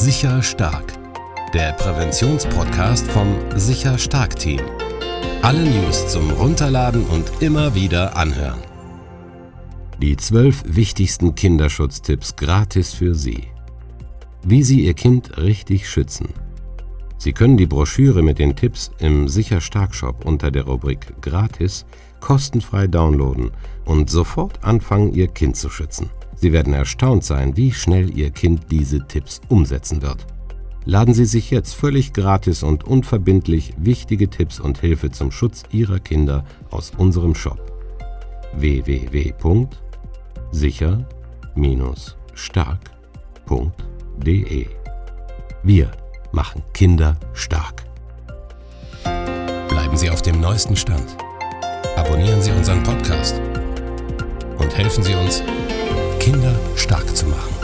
Sicher Stark, der Präventionspodcast vom Sicher Stark Team. Alle News zum Runterladen und immer wieder anhören. Die zwölf wichtigsten Kinderschutztipps gratis für Sie. Wie Sie Ihr Kind richtig schützen. Sie können die Broschüre mit den Tipps im Sicher Stark Shop unter der Rubrik Gratis kostenfrei downloaden und sofort anfangen, Ihr Kind zu schützen. Sie werden erstaunt sein, wie schnell Ihr Kind diese Tipps umsetzen wird. Laden Sie sich jetzt völlig gratis und unverbindlich wichtige Tipps und Hilfe zum Schutz Ihrer Kinder aus unserem Shop www.sicher-stark.de Wir machen Kinder stark. Bleiben Sie auf dem neuesten Stand. Abonnieren Sie unseren Podcast und helfen Sie uns, Kinder stark zu machen.